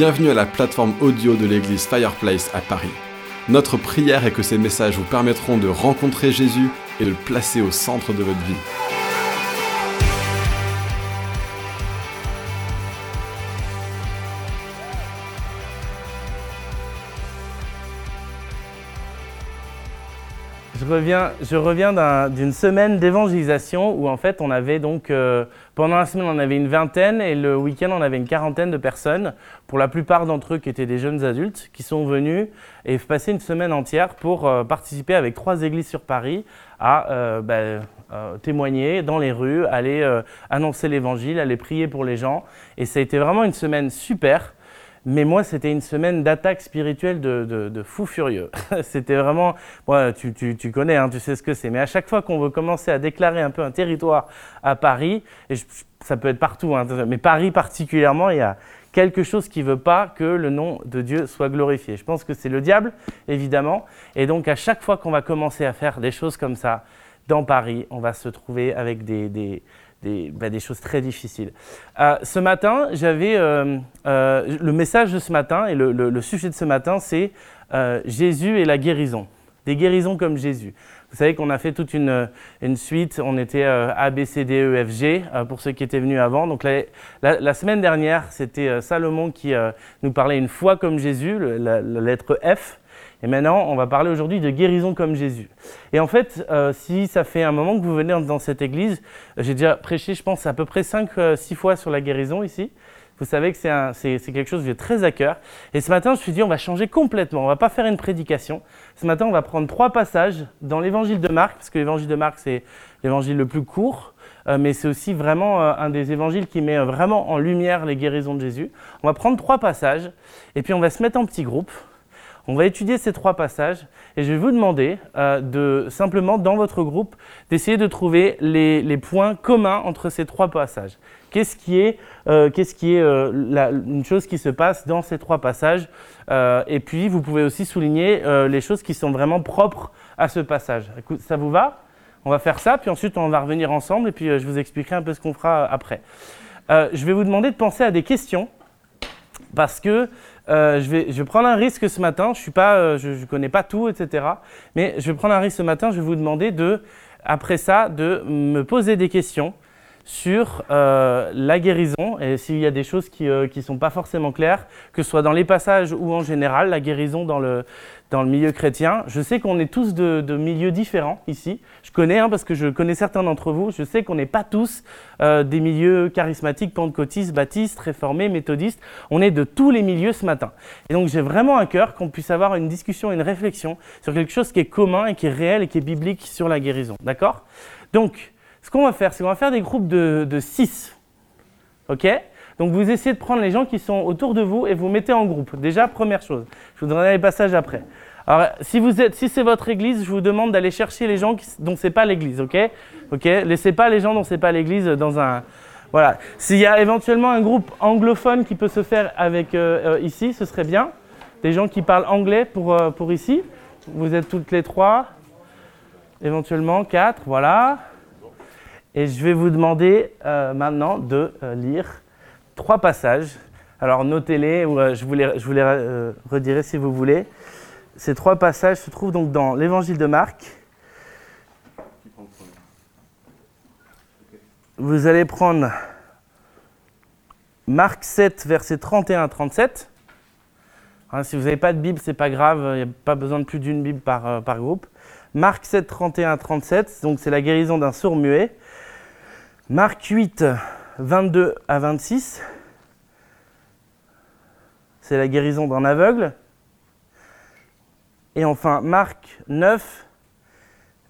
Bienvenue à la plateforme audio de l'église Fireplace à Paris. Notre prière est que ces messages vous permettront de rencontrer Jésus et de le placer au centre de votre vie. Je reviens d'un- d'une semaine d'évangélisation où en fait on avait donc euh, pendant la semaine on avait une vingtaine et le week-end on avait une quarantaine de personnes, pour la plupart d'entre eux qui étaient des jeunes adultes, qui sont venus et passer une semaine entière pour euh, participer avec trois églises sur Paris à euh, bah, témoigner dans les rues, aller annoncer l'évangile, aller prier pour les gens et ça a été vraiment une semaine super. Mais moi, c'était une semaine d'attaque spirituelle de, de, fou furieux. c'était vraiment, moi, tu, tu, tu connais, hein, tu sais ce que c'est. Mais à chaque fois qu'on veut commencer à déclarer un peu un territoire à Paris, et ça peut être partout, hein, mais Paris particulièrement, il y a quelque chose qui veut pas que le nom de Dieu soit glorifié. Je pense que c'est le diable, évidemment. Et donc, à chaque fois qu'on va commencer à faire des choses comme ça dans Paris, on va se trouver avec des, des, des, bah, des choses très difficiles. Euh, ce matin, j'avais euh, euh, le message de ce matin et le, sujet de ce matin, c'est Jésus et la guérison. Des guérisons comme Jésus. Vous savez qu'on a fait toute une, suite, on était A, B, C, D, E, F, G, pour ceux qui étaient venus avant. Donc la, semaine dernière, c'était Salomon qui nous parlait une foi comme Jésus, la lettre F. Et maintenant, on va parler aujourd'hui de guérison comme Jésus. Et en fait, euh, si ça fait un moment que vous venez dans- cette église, euh, j'ai déjà prêché, je pense, à peu près 5-6 fois sur la guérison ici. Vous savez que c'est quelque chose que j'ai très à cœur. Et ce matin, je me suis dit, on va changer complètement. On va pas faire une prédication. Ce matin, on va prendre trois passages dans l'évangile de Marc, parce que l'évangile de Marc, c'est l'évangile le plus court, euh, mais c'est aussi vraiment euh, un des évangiles qui met euh, vraiment en lumière les guérisons de Jésus. On va prendre trois passages, et puis on va se mettre en petits groupes. On va étudier ces trois passages et je vais vous demander euh, de simplement dans votre groupe d'essayer de trouver les, points communs entre ces trois passages. Qu'est-ce qui est, euh, qu'est-ce qui est euh, une chose qui se passe dans ces trois passages Et puis vous pouvez aussi souligner les choses qui sont vraiment propres à ce passage. Ça vous va? On va faire ça, puis ensuite on va revenir ensemble et puis je vous expliquerai un peu ce qu'on fera après. Je vais vous demander de penser à des questions parce que euh, je, vais, je prendre un risque ce matin. Je ne connais pas tout, etc. Mais je vais prendre un risque ce matin. Je vais vous demander de, après ça, de me poser des questions sur euh, la guérison et s'il y a des choses qui ne sont pas forcément claires, que ce soit dans les passages ou en général, la guérison dans le, dans le milieu chrétien. Je sais qu'on est tous de, de milieux différents ici. Je connais, hein, parce que je connais certains d'entre vous, je sais qu'on n'est pas tous euh, des milieux charismatiques, pentecôtistes, baptistes, réformés, méthodistes. On est de tous les milieux ce matin. Et donc j'ai vraiment à cœur qu'on puisse avoir une discussion, une réflexion sur quelque chose qui est commun et qui est réel et qui est biblique sur la guérison. D'accord? Donc, ce qu'on va faire, c'est qu'on va faire des groupes de, de six. OK? Donc vous essayez de prendre les gens qui sont autour de vous et vous mettez en groupe. Déjà, première chose. Je vous donnerai les passages après. Alors, si, si c'est votre église, je vous demande d'aller chercher les gens qui, dont c'est pas l'église, ok? Ok? Laissez pas les gens dont c'est pas l'église dans un. Voilà. S'il y a éventuellement un groupe anglophone qui peut se faire avec euh, euh, ici, ce serait bien. Des gens qui parlent anglais pour, euh, pour ici. Vous êtes toutes les trois. Éventuellement quatre, voilà. Et je vais vous demander euh, maintenant de euh, lire trois passages. Alors notez-les, ou euh, je vous les, je vous les euh, redirai si vous voulez. Ces trois passages se trouvent donc dans l'évangile de Marc. Vous allez prendre Marc 7, versets 31 à 37. Hein, si vous n'avez pas de Bible, c'est pas grave, il n'y a pas besoin de plus d'une Bible par, euh, groupe. Marc 7, 31 à 37, donc c'est la guérison d'un sourd muet. Marc 8, 22 à 26, c'est la guérison d'un aveugle. Et enfin, Marc 9,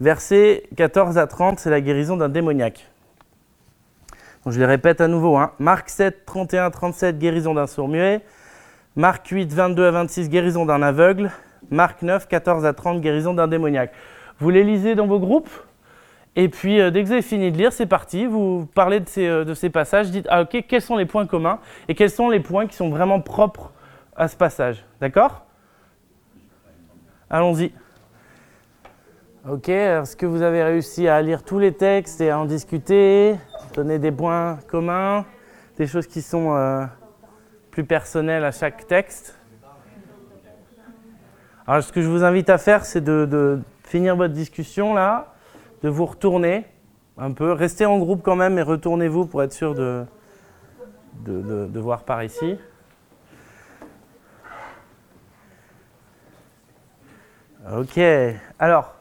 versets 14 à 30, c'est la guérison d'un démoniaque. Je les répète à nouveau. hein. Marc 7, 31 à 37, guérison d'un sourd muet. Marc 8, 22 à 26, guérison d'un aveugle. Marc 9, 14 à 30, guérison d'un démoniaque. Vous les lisez dans vos groupes? Et puis, euh, dès que vous avez fini de lire, c'est parti. Vous parlez de ces, euh, de ces passages. Dites, ah, ok, quels sont les points communs et quels sont les points qui sont vraiment propres à ce passage. D'accord? Allons-y. Ok, est-ce que vous avez réussi à lire tous les textes et à en discuter? Donner des points communs Des choses qui sont euh, plus personnel à chaque texte. Alors, ce que je vous invite à faire, c'est de, finir votre discussion là, de vous retourner un peu. Restez en groupe quand même et retournez-vous pour être sûr de, de voir par ici. Ok. Alors,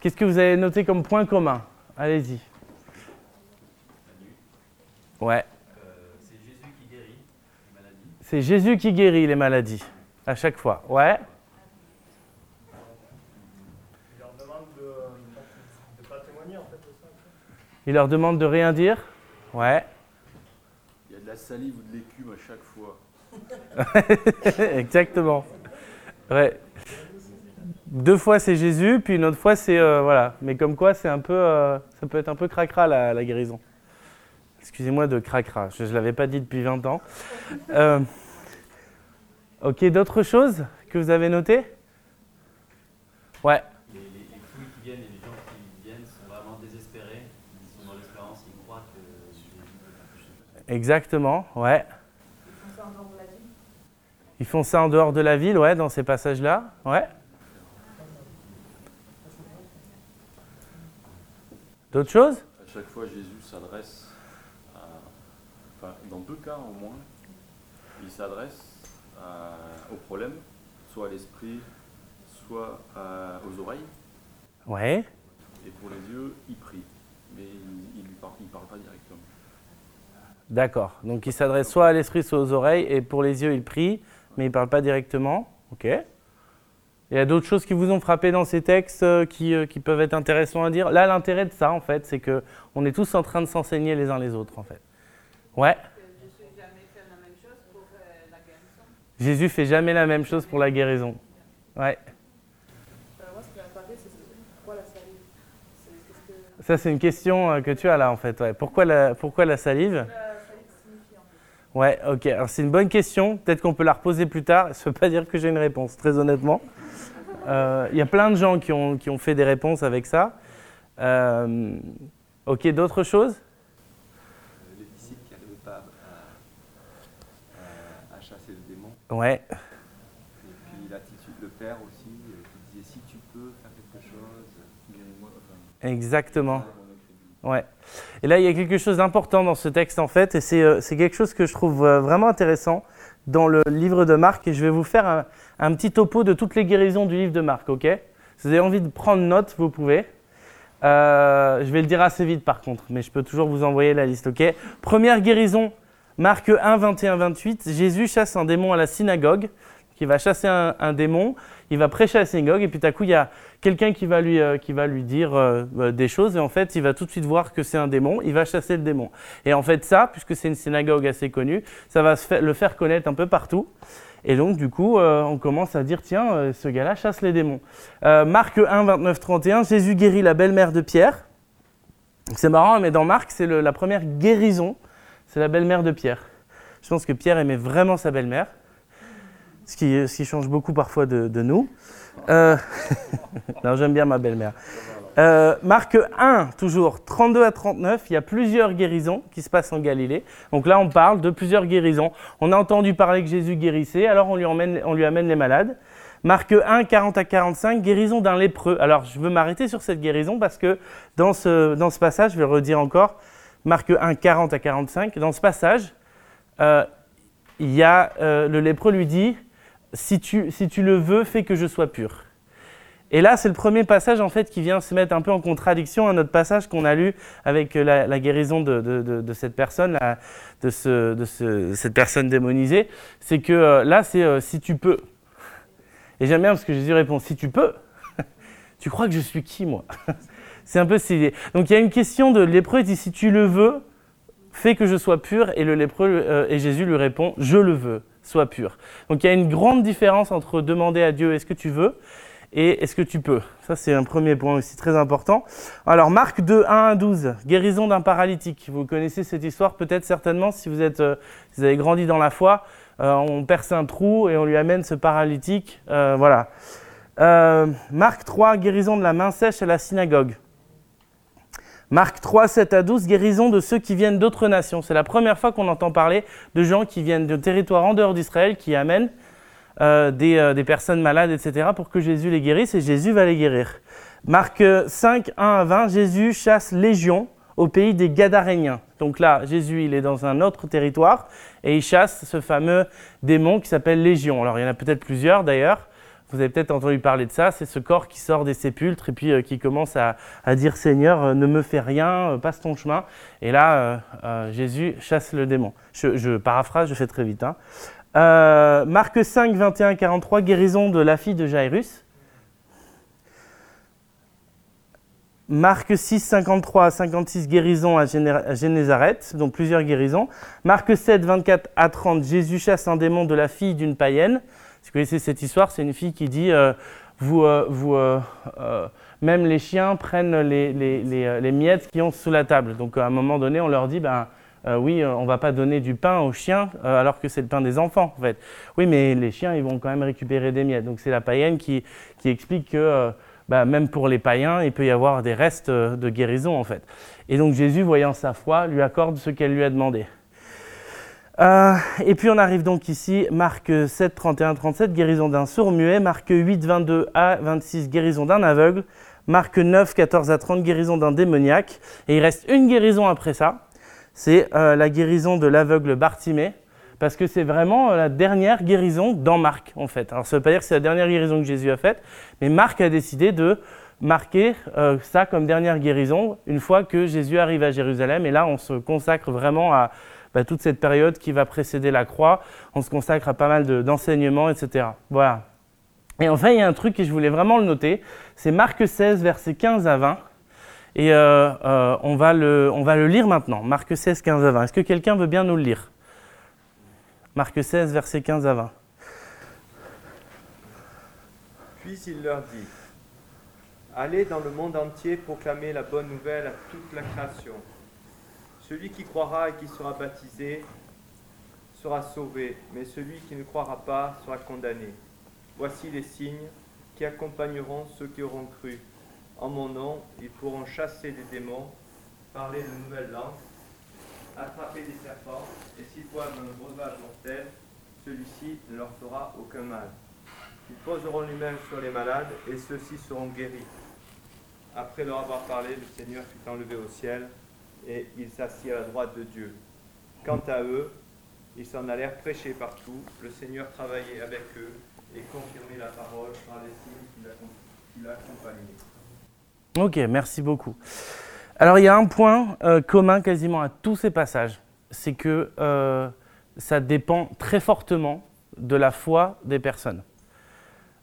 qu'est-ce que vous avez noté comme point commun? Allez-y. Ouais. c'est Jésus qui guérit les maladies. C'est Jésus qui guérit les maladies, à chaque fois. Ouais. Il leur demande de ne pas témoigner, en fait. Il leur demande de rien dire Ouais. Il y a de la salive ou de l'écume à chaque fois. Exactement. Ouais. Deux fois c'est Jésus, puis une autre fois c'est euh, voilà. Mais comme quoi c'est un peu, euh, ça peut être un peu cracra la, la guérison. Excusez-moi de cracra, je ne l'avais pas dit depuis 20 ans. Euh, ok, d'autres choses que vous avez notées? Ouais. Les, les, fouilles qui viennent et les gens qui viennent sont vraiment désespérés. Ils sont dans l'espérance, ils croient que. Exactement, ouais. Ils font ça en dehors de la ville? Ils font ça en dehors de la ville, ouais, dans ces passages-là, ouais. D'autres choses? À chaque fois, Jésus s'adresse, dans deux cas au moins, il s'adresse au problème, soit à l'esprit, soit aux oreilles. Ouais. Et pour les yeux, il prie, mais il ne parle, parle pas directement. D'accord. Donc il s'adresse soit à l'esprit, soit aux oreilles, et pour les yeux, il prie, mais il ne parle pas directement. Ok. Il y a d'autres choses qui vous ont frappé dans ces textes euh, euh, qui, peuvent être intéressants à dire? Là, l'intérêt de ça, en fait, c'est qu'on est tous en train de s'enseigner les uns les autres, en fait. Ouais. Jésus fait jamais la même chose pour la guérison. Ouais. Ça, c'est une question euh, que tu as là, en fait. Ouais. Pourquoi, la, pourquoi la salive? Ouais, ok. Alors, c'est une bonne question. Peut-être qu'on peut la reposer plus tard. Ça ne veut pas dire que j'ai une réponse, très honnêtement. Euh, il y a plein de gens qui ont, qui ont fait des réponses avec ça. Euh, ok, d'autres choses euh, Les disciples qui n'arrivaient pas à, chasser le démon. Ouais. Et puis l'attitude de Père aussi, qui disait si tu peux faire quelque chose, guéris-moi. Exactement. Ouais. Et là, il y a quelque chose d'important dans ce texte en fait, et c'est quelque chose que je trouve vraiment intéressant dans le livre de Marc, et je vais vous faire un, un petit topo de toutes les guérisons du livre de Marc, ok? Si vous avez envie de prendre note, vous pouvez. Euh, je vais le dire assez vite par contre, mais je peux toujours vous envoyer la liste, ok? Première guérison, Marc 1, 21, 28. Jésus chasse un démon à la synagogue, qui va chasser un, démon, il va prêcher à la synagogue, et puis tout à coup, il y a quelqu'un qui, va lui, euh, qui va lui dire euh, des choses, et en fait, il va tout de suite voir que c'est un démon, il va chasser le démon. Et en fait, ça, puisque c'est une synagogue assez connue, ça va le faire connaître un peu partout. Et donc, du coup, euh, on commence à dire tiens, euh, ce gars-là chasse les démons. Euh, Marc 1, 29, 31, Jésus guérit la belle-mère de Pierre. C'est marrant, mais dans Marc, c'est la première guérison, c'est la belle-mère de Pierre. Je pense que Pierre aimait vraiment sa belle-mère, ce qui, change beaucoup parfois de, nous. non, j'aime bien ma belle-mère. Euh, Marc 1, toujours 32 à 39, il y a plusieurs guérisons qui se passent en Galilée. Donc là, on parle de plusieurs guérisons. On a entendu parler que Jésus guérissait, alors on lui, on lui amène les malades. Marc 1, 40 à 45, guérison d'un lépreux. Alors je veux m'arrêter sur cette guérison parce que dans ce, dans ce passage, je vais le redire encore, Marc 1, 40 à 45, dans ce passage, euh, y a, euh, le lépreux lui dit, si tu, si tu le veux, fais que je sois pur. Et là, c'est le premier passage en fait qui vient se mettre un peu en contradiction à notre passage qu'on a lu avec la, guérison de, cette personne, de, cette personne démonisée. C'est que euh, là, c'est si tu peux. Et j'aime bien parce que Jésus répond si tu peux. tu crois que je suis qui moi? C'est un peu cette Donc il y a une question de lépreux, il dit si tu le veux, fais que je sois pur. Et le lépreux et Jésus lui répond je le veux, sois pur. Donc il y a une grande différence entre demander à Dieu est-ce que tu veux et est-ce que tu peux Ça, c'est un premier point aussi très important. Alors, Marc 2, 1 à 12, guérison d'un paralytique. Vous connaissez cette histoire peut-être certainement si vous, êtes, euh, vous avez grandi dans la foi. Euh, on perce un trou et on lui amène ce paralytique. Euh, voilà. Marc 3, guérison de la main sèche à la synagogue. Marc 3, 7 à 12, guérison de ceux qui viennent d'autres nations. C'est la première fois qu'on entend parler de gens qui viennent de territoires en dehors d'Israël, qui amènent euh, des, euh, des personnes malades, etc., pour que Jésus les guérisse, et Jésus va les guérir. Marc 5, 1 à 20, Jésus chasse légion au pays des Gadaréniens. Donc là, Jésus, il est dans un autre territoire et il chasse ce fameux démon qui s'appelle Légion. Alors il y en a peut-être plusieurs d'ailleurs. Vous avez peut-être entendu parler de ça. C'est ce corps qui sort des sépulcres et puis euh, qui commence à, dire Seigneur, euh, ne me fais rien, euh, passe ton chemin. Et là, Jésus chasse le démon. Je, paraphrase, je fais très vite. hein. Marc 5, 21, 43, guérison de la fille de Jairus. Marc 6, 53 à 56, guérison à à Génézareth, donc plusieurs guérisons. Marc 7, 24 à 30, Jésus chasse un démon de la fille d'une païenne. Vous connaissez cette histoire, c'est une fille qui dit euh, vous, euh, vous, euh, Même les chiens prennent les, miettes qui ont sous la table. Donc à un moment donné, on leur dit ben, Oui, on va pas donner du pain aux chiens alors que c'est le pain des enfants. En fait. Oui, mais les chiens, ils vont quand même récupérer des miettes. Donc c'est la païenne qui, explique que. bah, même pour les païens, il peut y avoir des restes de guérison en fait. Et donc Jésus, voyant sa foi, lui accorde ce qu'elle lui a demandé. Euh, et puis on arrive donc ici, Marc 7, 31, 37, guérison d'un sourd-muet, Marc 8, 22 à 26, guérison d'un aveugle, Marc 9, 14 à 30, guérison d'un démoniaque. Et il reste une guérison après ça, c'est euh, la guérison de l'aveugle Bartimée, parce que c'est vraiment euh, la dernière guérison dans Marc, en fait. Alors ça ne veut pas dire que c'est la dernière guérison que Jésus a faite, mais Marc a décidé de marquer ça comme dernière guérison une fois que Jésus arrive à Jérusalem. Et là, on se consacre vraiment à bah, toute cette période qui va précéder la croix. On se consacre à pas mal de- d'enseignements, etc. Voilà. Et enfin, il y a un truc et je voulais vraiment le noter, c'est Marc 16, versets 15 à 20. Et euh, euh, on, va le, on va le lire maintenant. Marc 16, 15 à 20. Est-ce que quelqu'un veut bien nous le lire? Marc 16, versets 15 à 20. Puis il leur dit Allez dans le monde entier proclamer la bonne nouvelle à toute la création. Celui qui croira et qui sera baptisé sera sauvé, mais celui qui ne croira pas sera condamné. Voici les signes qui accompagneront ceux qui auront cru. En mon nom, ils pourront chasser des démons, parler de nouvelles langues, attraper des serpents, et s'ils boivent un breuvage mortel, celui-ci ne leur fera aucun mal. Ils poseront les mains sur les malades et ceux-ci seront guéris. Après leur avoir parlé, le Seigneur fut enlevé au ciel et il s'assit à la droite de Dieu. Quant à eux, ils s'en allèrent prêcher partout. Le Seigneur travaillait avec eux et confirmait la parole par les signes qui l'accom- qui l'accompagnaient. Ok, merci beaucoup. Alors il y a un point euh, commun quasiment à tous ces passages, c'est que euh, ça dépend très fortement de la foi des personnes.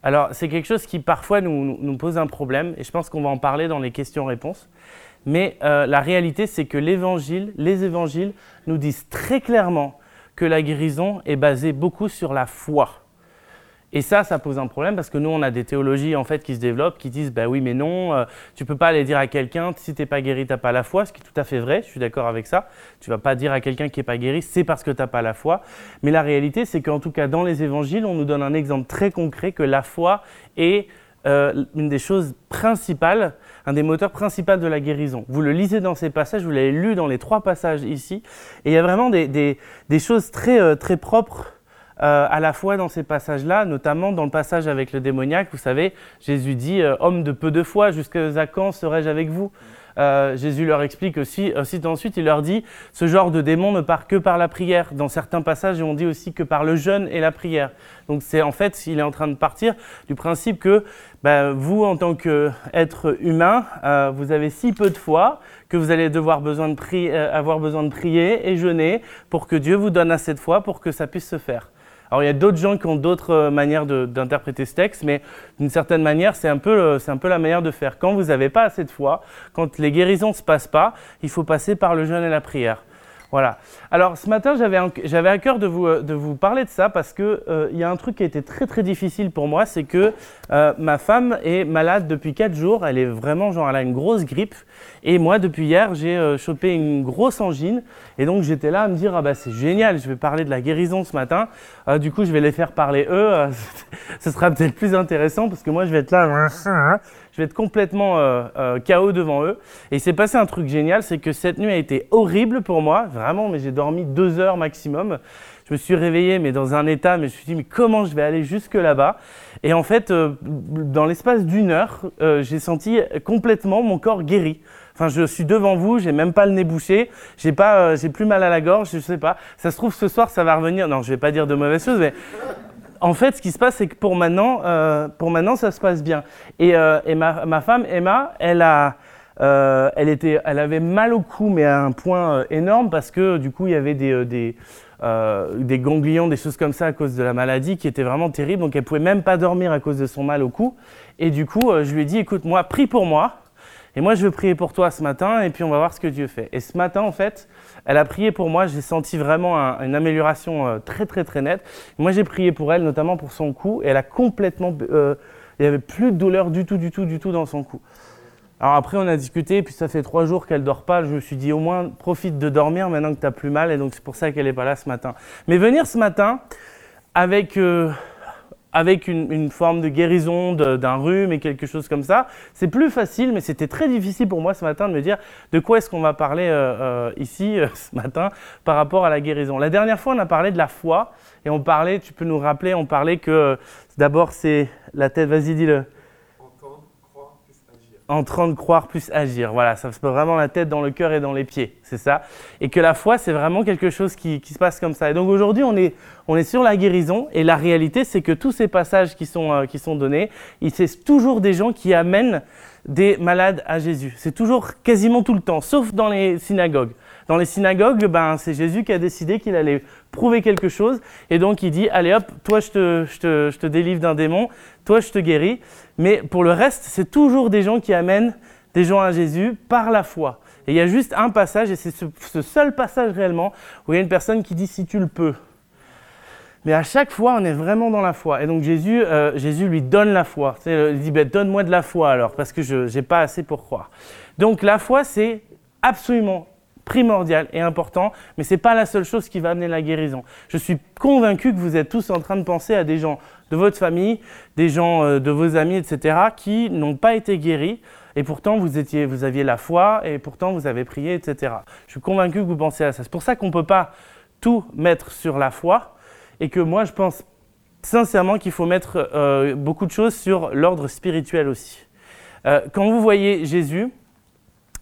Alors c'est quelque chose qui parfois nous pose un problème, et je pense qu'on va en parler dans les questions-réponses. Mais euh, la réalité, c'est que l'évangile, les évangiles nous disent très clairement que la guérison est basée beaucoup sur la foi. Et ça, ça pose un problème parce que nous, on a des théologies en fait qui se développent, qui disent bah oui, mais non, euh, tu peux pas aller dire à quelqu'un si t'es pas guéri, t'as pas la foi, ce qui est tout à fait vrai. Je suis d'accord avec ça. Tu vas pas dire à quelqu'un qui est pas guéri, c'est parce que t'as pas la foi. Mais la réalité, c'est qu'en tout cas dans les évangiles, on nous donne un exemple très concret que la foi est euh, une des choses principales, un des moteurs principaux de la guérison. Vous le lisez dans ces passages, vous l'avez lu dans les trois passages ici, et il y a vraiment des, choses très, euh, très propres euh, à la fois dans ces passages-là, notamment dans le passage avec le démoniaque, vous savez, Jésus dit Homme de peu de foi, jusqu'à quand serai-je avec vous? Euh, Jésus leur explique aussi, aussi ensuite, il leur dit Ce genre de démon ne part que par la prière. Dans certains passages, on dit aussi que par le jeûne et la prière. Donc, c'est en fait, il est en train de partir du principe que ben, vous, en tant qu'être humain, euh, vous avez si peu de foi que vous allez devoir euh, avoir besoin de prier et jeûner pour que Dieu vous donne assez de foi pour que ça puisse se faire. Alors il y a d'autres gens qui ont d'autres euh, manières d'interpréter ce texte, mais d'une certaine manière, c'est un, peu, c'est un peu la manière de faire. Quand vous n'avez pas assez de foi, quand les guérisons ne se passent pas, il faut passer par le jeûne et la prière. Voilà. Alors ce matin, j'avais à cœur de vous, euh, de vous parler de ça parce qu'il il y a un truc qui a été très très difficile pour moi, c'est que euh, ma femme est malade depuis 4 jours, elle est vraiment genre, elle a une grosse grippe, et moi depuis hier, j'ai euh, chopé une grosse angine, et donc j'étais là à me dire, ah bah c'est génial, je vais parler de la guérison ce matin, Euh, du coup je vais les faire parler eux, euh, ce sera peut-être plus intéressant parce que moi je vais être là, je vais être complètement euh, euh, KO devant eux. Et il s'est passé un truc génial, c'est que cette nuit a été horrible pour moi, vraiment, mais j'ai dormi deux heures maximum. Je me suis réveillé, mais dans un état, mais je me suis dit, mais comment je vais aller jusque là-bas? Et en fait, euh, dans l'espace d'une heure, euh, j'ai senti complètement mon corps guéri. Enfin, je suis devant vous, j'ai même pas le nez bouché, j'ai pas, euh, j'ai plus mal à la gorge, je sais pas. Ça se trouve ce soir, ça va revenir. Non, je vais pas dire de mauvaises choses, mais en fait, ce qui se passe, c'est que pour maintenant, euh, pour maintenant, ça se passe bien. Et, euh, ma, femme Emma, elle a, euh, elle était, elle avait mal au cou, mais à un point énorme parce que du coup, il y avait des, des, des ganglions, des choses comme ça à cause de la maladie qui était vraiment terrible. Donc, elle pouvait même pas dormir à cause de son mal au cou. Et du coup, je lui ai dit, écoute, moi, prie pour moi. Et moi, je veux prier pour toi ce matin, et puis on va voir ce que Dieu fait. Et ce matin, en fait, elle a prié pour moi. J'ai senti vraiment un- une amélioration euh, très, très, très nette. Moi, j'ai prié pour elle, notamment pour son cou, et elle a complètement. euh, il n'y avait plus de douleur du tout, du tout, du tout dans son cou. Alors après, on a discuté, puis ça fait trois jours qu'elle dort pas. Je me suis dit, au moins, profite de dormir maintenant que tu as plus mal, et donc c'est pour ça qu'elle n'est pas là ce matin. Mais venir ce matin avec. euh, avec une, forme de guérison d'un rhume et quelque chose comme ça. C'est plus facile, mais c'était très difficile pour moi ce matin de me dire de quoi est-ce qu'on va parler euh, euh, ici euh, ce matin par rapport à la guérison. La dernière fois, on a parlé de la foi et on parlait, tu peux nous rappeler, on parlait que d'abord c'est la tête, vas-y dis-le. En train de croire plus agir. Voilà, ça se passe vraiment la tête dans le cœur et dans les pieds, c'est ça. Et que la foi, c'est vraiment quelque chose qui, qui se passe comme ça. Et donc aujourd'hui, on est, on est sur la guérison et la réalité, c'est que tous ces passages qui sont, euh, qui sont donnés, c'est toujours des gens qui amènent des malades à Jésus. C'est toujours quasiment tout le temps, sauf dans les synagogues. Dans les synagogues, ben, c'est Jésus qui a décidé qu'il allait prouver quelque chose. Et donc il dit, allez hop, toi je te, délivre d'un démon, toi je te guéris. Mais pour le reste, c'est toujours des gens qui amènent des gens à Jésus par la foi. Et il y a juste un passage, et c'est ce, seul passage réellement, où il y a une personne qui dit, si tu le peux. Mais à chaque fois, on est vraiment dans la foi. Et donc Jésus, euh, Jésus lui donne la foi. Il dit, Ben, donne-moi de la foi alors, parce que je n'ai pas assez pour croire. Donc la foi, c'est absolument primordial et important, mais ce n'est pas la seule chose qui va amener la guérison. Je suis convaincu que vous êtes tous en train de penser à des gens de votre famille, des gens euh, de vos amis, etc., qui n'ont pas été guéris, et pourtant vous, étiez, vous aviez la foi, et pourtant vous avez prié, etc. Je suis convaincu que vous pensez à ça. C'est pour ça qu'on ne peut pas tout mettre sur la foi, et que moi je pense sincèrement qu'il faut mettre euh, beaucoup de choses sur l'ordre spirituel aussi. Euh, quand vous voyez Jésus,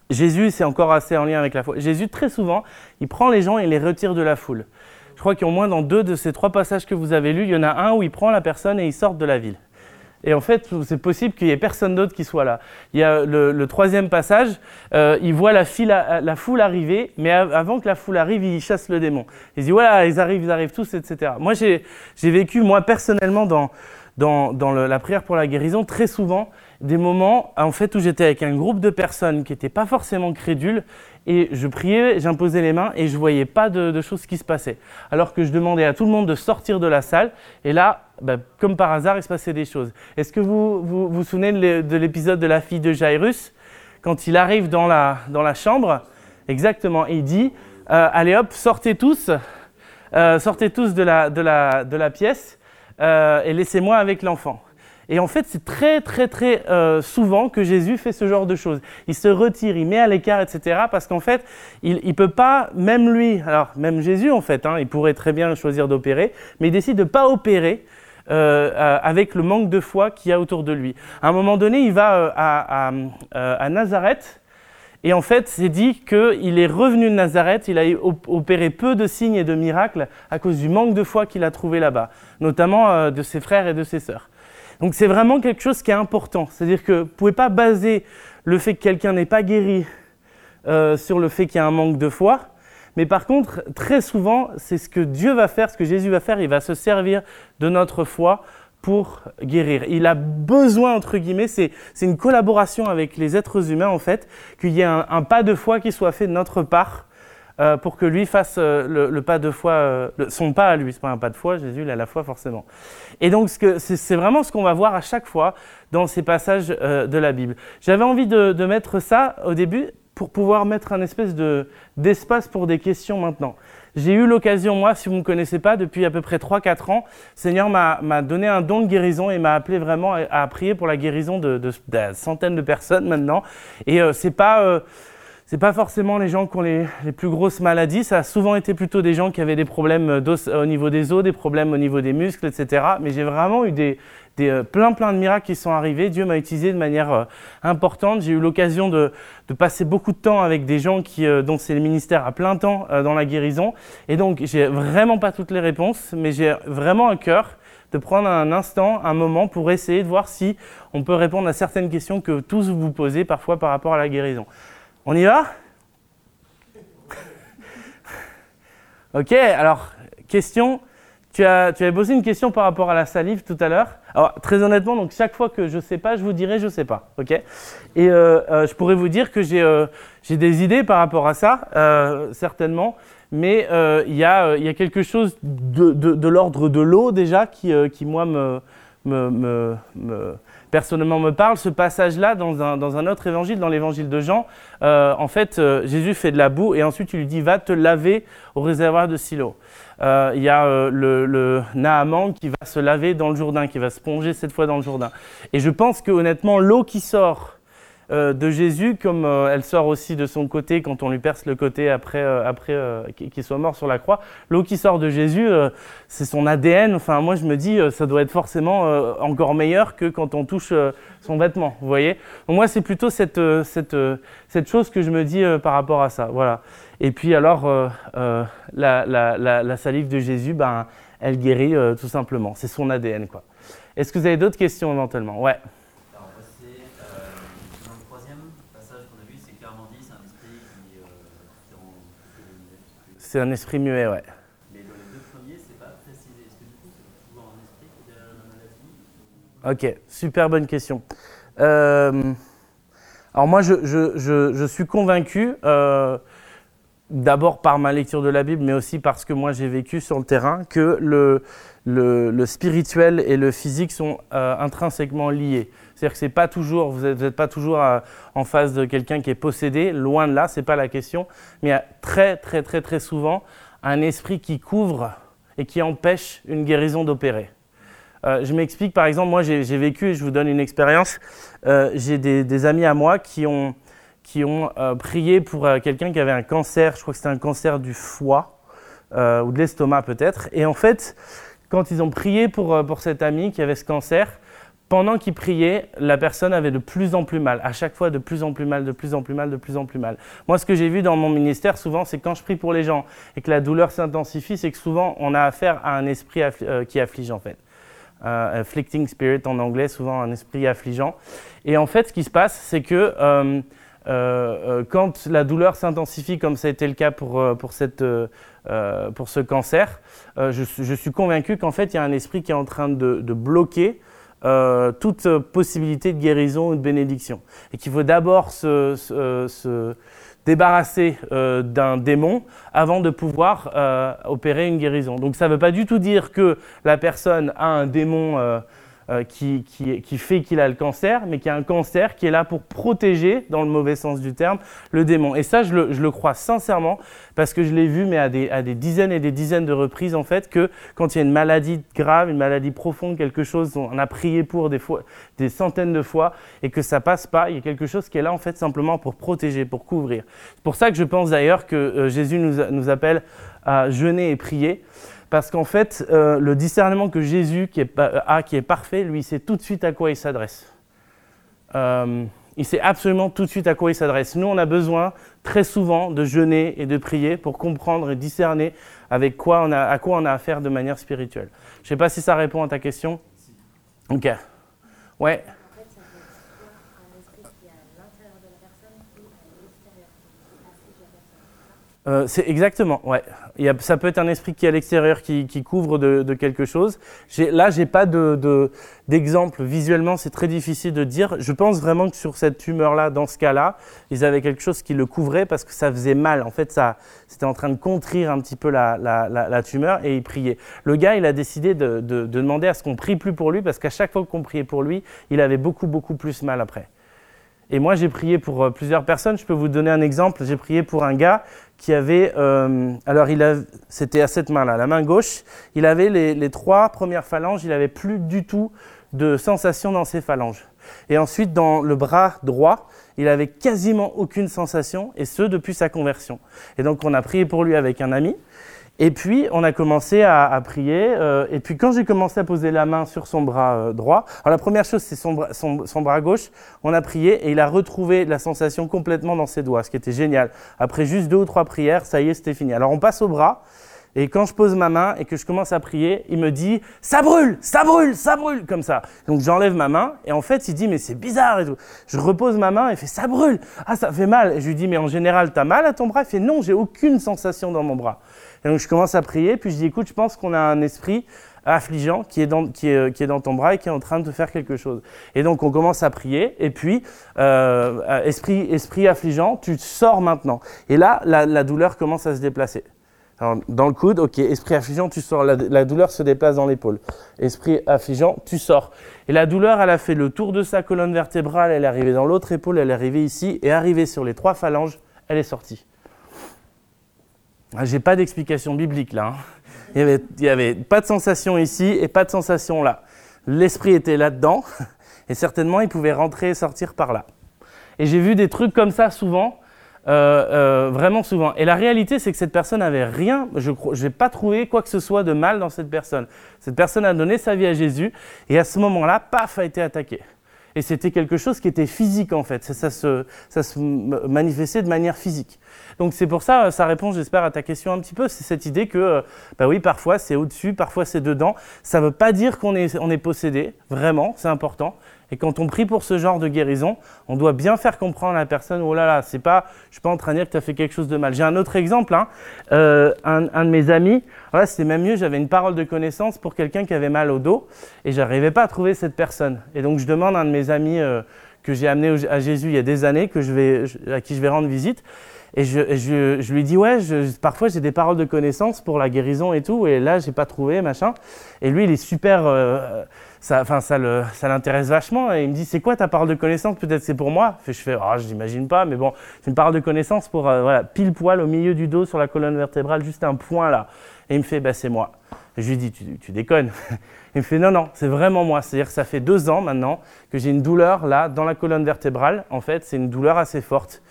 Jésus, c'est encore assez en lien avec la foi. Jésus, très souvent, il prend les gens et les retire de la foule. Je crois qu'au moins dans deux de ces trois passages que vous avez lus, il y en a un où il prend la personne et il sort de la ville. Et en fait, c'est possible qu'il n'y ait personne d'autre qui soit là. Il y a le, troisième passage, euh, il voit la, à- la foule arriver, mais av- avant que la foule arrive, il chasse le démon. Il dit, voilà, ils arrivent, ils arrivent tous, etc. Moi, j'ai vécu, moi, personnellement, dans, la prière pour la guérison, très souvent, des moments en fait où j'étais avec un groupe de personnes qui n'étaient pas forcément crédules et je priais, j'imposais les mains et je voyais pas de, choses qui se passaient. Alors que je demandais à tout le monde de sortir de la salle et là, bah, comme par hasard, il se passait des choses. Est-ce que vous vous, souvenez de l'é- de l'épisode de la fille de Jairus? Quand il arrive dans la, dans la chambre Exactement, il dit euh, allez hop, sortez tous, euh, sortez tous de la, de la, de la pièce euh, et laissez-moi avec l'enfant. Et en fait, c'est très, très, très euh, souvent que Jésus fait ce genre de choses. Il se retire, il met à l'écart, etc. Parce qu'en fait, il ne peut pas, même lui, alors même Jésus, en fait, hein, il pourrait très bien choisir d'opérer, mais il décide de ne pas opérer euh, euh, avec le manque de foi qu'il y a autour de lui. À un moment donné, il va à, à, Nazareth. Et en fait, c'est dit qu'il est revenu de Nazareth, il a op- opéré peu de signes et de miracles à cause du manque de foi qu'il a trouvé là-bas, notamment de ses frères et de ses sœurs. Donc c'est vraiment quelque chose qui est important. C'est-à-dire que vous ne pouvez pas baser le fait que quelqu'un n'est pas guéri euh, sur le fait qu'il y a un manque de foi. Mais par contre, très souvent, c'est ce que Dieu va faire, ce que Jésus va faire, il va se servir de notre foi pour guérir. Il a besoin, entre guillemets, c'est une collaboration avec les êtres humains, en fait, qu'il y ait un pas de foi qui soit fait de notre part euh, pour que lui fasse euh, le, pas de foi, euh, son pas à lui. C'est pas un pas de foi, Jésus, il a la foi forcément. Et donc, c'est vraiment ce qu'on va voir à chaque fois dans ces passages de la Bible. J'avais envie de, mettre ça au début pour pouvoir mettre un espèce de, d'espace pour des questions maintenant. J'ai eu l'occasion, moi, si vous ne me connaissez pas, depuis à peu près 3-4 ans, le Seigneur m'a, donné un don de guérison et m'a appelé vraiment à, prier pour la guérison de, de- centaines de personnes maintenant. Et c'est pas... euh, c'est pas forcément les gens qui ont les, plus grosses maladies, ça a souvent été plutôt des gens qui avaient des problèmes d'os- au niveau des os, des problèmes au niveau des muscles, etc. Mais j'ai vraiment eu des, des, euh, plein plein de miracles qui sont arrivés. Dieu m'a utilisé de manière euh, importante. J'ai eu l'occasion de, de passer beaucoup de temps avec des gens qui, euh, dont c'est le ministère à plein temps euh, dans la guérison. Et donc j'ai vraiment pas toutes les réponses, mais j'ai vraiment un cœur de prendre un instant, un moment pour essayer de voir si on peut répondre à certaines questions que tous vous posez parfois par rapport à la guérison. On y va? Ok, alors, question. Tu, avais posé une question par rapport à la salive tout à l'heure. Alors, très honnêtement, donc chaque fois que je ne sais pas, je vous dirai je ne sais pas. Ok? Et euh, euh, je pourrais vous dire que j'ai euh, j'ai des idées par rapport à ça, certainement. Mais il y, a, quelque chose de, l'ordre de l'eau déjà qui, moi, me- personnellement me parle. Ce passage-là, dans un, dans un autre évangile, dans l'évangile de Jean, euh, en fait, euh, Jésus fait de la boue et ensuite il lui dit Va te laver au réservoir de Silo. Euh, Il y a le, le Naaman qui va se laver dans le Jourdain, qui va se plonger cette fois dans le Jourdain. Et je pense que honnêtement, l'eau qui sort de Jésus, comme euh, elle sort aussi de son côté quand on lui perce le côté après, euh, après euh, qu'il soit mort sur la croix. L'eau qui sort de Jésus, euh, c'est son ADN. Enfin, moi, je me dis, euh, ça doit être forcément euh, encore meilleur que quand on touche euh, son vêtement. Vous voyez? Donc, moi, c'est plutôt cette, euh, cette, euh, cette chose que je me dis euh, par rapport à ça. Voilà. Et puis, alors, euh, euh, la, la, la, salive de Jésus, ben, elle guérit euh, tout simplement. C'est son ADN, quoi. Est-ce que vous avez d'autres questions éventuellement? Ouais. Alors, on va passer, euh, dans le troisième passage qu'on a vu, c'est clairement dit, c'est un esprit qui, euh, qui rend qui fait le- C'est un esprit muet, ouais. Mais dans les deux premiers, c'est pas précisé. Est-ce que du coup, c'est toujours un esprit qui est derrière la maladie Ok, super bonne question. Euh, alors moi, je, je- je- je suis convaincu, euh, d'abord par ma lecture de la Bible, mais aussi parce que moi j'ai vécu sur le terrain, que le, le- le spirituel et le physique sont euh, intrinsèquement liés. C'est-à-dire que c'est pas toujours, vous n'êtes pas toujours euh, en face de quelqu'un qui est possédé, loin de là, c'est pas la question, mais il y a très très très très souvent un esprit qui couvre et qui empêche une guérison d'opérer. Euh, je m'explique, par exemple, moi j'ai vécu, et je vous donne une expérience, euh, j'ai des, amis à moi qui ont, qui ont prié pour quelqu'un qui avait un cancer, je crois que c'était un cancer du foie ou de l'estomac peut-être, et en fait, quand ils ont prié pour, pour cet ami qui avait ce cancer, pendant qu'ils priaient, la personne avait de plus en plus mal, à chaque fois de plus en plus mal, de plus en plus mal, de plus en plus mal. Moi, ce que j'ai vu dans mon ministère souvent, c'est quand je prie pour les gens et que la douleur s'intensifie, c'est que souvent on a affaire à un esprit euh, qui afflige en fait euh, afflicting spirit en anglais, souvent un esprit affligeant. Et en fait, ce qui se passe, c'est que euh, euh, quand la douleur s'intensifie, comme ça a été le cas pour, pour, cette, pour ce cancer, je, suis- convaincu qu'en fait, il y a un esprit qui est en train de bloquer euh, toute possibilité de guérison ou de bénédiction. Et qu'il faut d'abord se, euh, se débarrasser euh, d'un démon avant de pouvoir opérer une guérison. Donc ça ne veut pas du tout dire que la personne a un démon euh, qui, qui- qui fait qu'il a le cancer, mais qu'il y a un cancer qui est là pour protéger, dans le mauvais sens du terme, le démon. Et ça, je le, crois sincèrement, parce que je l'ai vu, mais à des, dizaines et des dizaines de reprises, en fait, que quand il y a une maladie grave, une maladie profonde, quelque chose, on a prié pour des, fois, des centaines de fois, et que ça passe pas, il y a quelque chose qui est là, en fait, simplement pour protéger, pour couvrir. C'est pour ça que je pense d'ailleurs que euh, Jésus nous, nous appelle à jeûner et prier. Parce qu'en fait, euh, le discernement que Jésus qui est, a, qui est parfait, lui, il sait tout de suite à quoi il s'adresse. Euh, il sait absolument tout de suite à quoi il s'adresse. Nous, on a besoin très souvent de jeûner et de prier pour comprendre et discerner avec quoi on a, à quoi on a affaire de manière spirituelle. Je ne sais pas si ça répond à ta question. Ok. Ouais. En fait, ça peut être soit un esprit qui est à l'intérieur de la personne ou à l'extérieur, qui afflige la personne. Euh, c'est exactement, ouais. Il y a- ça peut être un esprit qui est à l'extérieur, qui, qui couvre de, de quelque chose. Là, j'ai pas de, de- d'exemple visuellement, c'est très difficile de dire. Je pense vraiment que sur cette tumeur-là, dans ce cas-là, ils avaient quelque chose qui le couvrait parce que ça faisait mal. En fait, ça, c'était en train de contrir un petit peu la, la- la- tumeur et il priait. Le gars, il a décidé de- de demander à ce qu'on prie plus pour lui parce qu'à chaque fois qu'on priait pour lui, il avait beaucoup, beaucoup plus mal après. Et moi, j'ai prié pour euh, plusieurs personnes. Je peux vous donner un exemple. J'ai prié pour un gars qui avait, euh, alors il c'était à cette main-là, la main gauche. Il avait les, trois premières phalanges. Il avait plus du tout de sensation dans ses phalanges. Et ensuite, dans le bras droit, il avait quasiment aucune sensation, et ce depuis sa conversion. Et donc, on a prié pour lui avec un ami. Et puis, on a commencé à, à prier. euh, et puis, quand j'ai commencé à poser la main sur son bras euh, droit, alors la première chose, c'est son, son- son bras gauche. On a prié et il a retrouvé la sensation complètement dans ses doigts, ce qui était génial. Après juste deux ou trois prières, ça y est, c'était fini. Alors, on passe au bras. Et quand je pose ma main et que je commence à prier, il me dit ça brûle, ça brûle, ça brûle, comme ça. Donc j'enlève ma main et en fait il dit mais c'est bizarre et tout. Je repose ma main et il fait ça brûle, ah ça fait mal. Et je lui dis mais en général t'as mal à ton bras? Il fait non, j'ai aucune sensation dans mon bras. Et donc je commence à prier puis je dis écoute je pense qu'on a un esprit affligeant qui est, dans, ton bras et qui est en train de te faire quelque chose. Et donc on commence à prier et puis euh, euh, esprit, affligeant, tu sors maintenant. Et là la, douleur commence à se déplacer. Dans le coude, ok, esprit affligeant, tu sors. La, la douleur se déplace dans l'épaule. Esprit affligeant, tu sors. Et la douleur, elle a fait le tour de sa colonne vertébrale, elle est arrivée dans l'autre épaule, elle est arrivée ici, et arrivée sur les trois phalanges, elle est sortie. Ah, J'ai pas d'explication biblique là. hein. Il y avait, y avait pas de sensation ici et pas de sensation là. L'esprit était là-dedans, et certainement il pouvait rentrer et sortir par là. Et j'ai vu des trucs comme ça souvent, euh, euh, vraiment souvent. Et la réalité, c'est que cette personne n'avait rien, je n'ai pas trouvé quoi que ce soit de mal dans cette personne. Cette personne a donné sa vie à Jésus, et à ce moment-là, paf, a été attaquée. Et c'était quelque chose qui était physique en fait, ça, se, manifestait de manière physique. Donc c'est pour ça, euh, ça répond, j'espère, à ta question un petit peu, c'est cette idée que, euh, bah oui, parfois c'est au-dessus, parfois c'est dedans. Ça ne veut pas dire qu'on est, on est possédé, vraiment, c'est important. Et quand on prie pour ce genre de guérison, on doit bien faire comprendre à la personne, oh là là, c'est pas, je suis pas en train de dire que tu as fait quelque chose de mal. J'ai un autre exemple, hein. Euh, un, de mes amis, voilà, c'était même mieux, j'avais une parole de connaissance pour quelqu'un qui avait mal au dos, et j'arrivais pas à trouver cette personne. Et donc je demande à un de mes amis euh, que j'ai amené à Jésus il y a des années, que je vais, à qui je vais rendre visite, et je, et lui dis, ouais, parfois j'ai des paroles de connaissance pour la guérison et tout, et là, j'ai pas trouvé, machin. Et lui, il est super, euh, ça, l'intéresse vachement, et il me dit, c'est quoi ta parole de connaissance? Peut-être c'est pour moi. Fait, je fais, je n'imagine pas, mais bon, c'est une parole de connaissance pour, euh, voilà, pile poil au milieu du dos, sur la colonne vertébrale, juste un point là. Et il me fait, bah, c'est moi. Et je lui dis, tu, tu déconnes. Il me fait, non, non, c'est vraiment moi. C'est-à-dire que ça fait deux ans maintenant que j'ai une douleur là, dans la colonne vertébrale. En fait, c'est une douleur assez forte.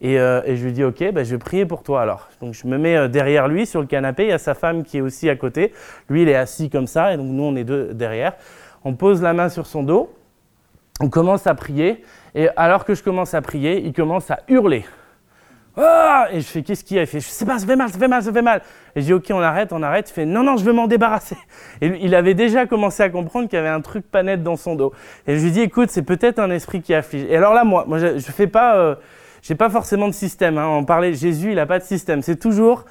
Et, euh, et je lui dis, ok, bah, je vais prier pour toi alors. Donc je me mets euh, derrière lui sur le canapé, il y a sa femme qui est aussi à côté. Lui, il est assis comme ça, et donc nous, on est deux derrière. On pose la main sur son dos, on commence à prier, et alors que je commence à prier, il commence à hurler. Ah et je fais, qu'est-ce qu'il y a? Il fait, je sais pas, ça fait mal, ça fait mal, ça fait mal. Et je dis, ok, on arrête, on arrête. Il fait, non, non, je veux m'en débarrasser. Et il avait déjà commencé à comprendre qu'il y avait un truc pas net dans son dos. Et je lui dis, écoute, c'est peut-être un esprit qui afflige. Et alors là, moi, moi je, je fais pas, euh, j'ai pas forcément de système. Hein. On parlait, Jésus, il a pas de système. C'est toujours,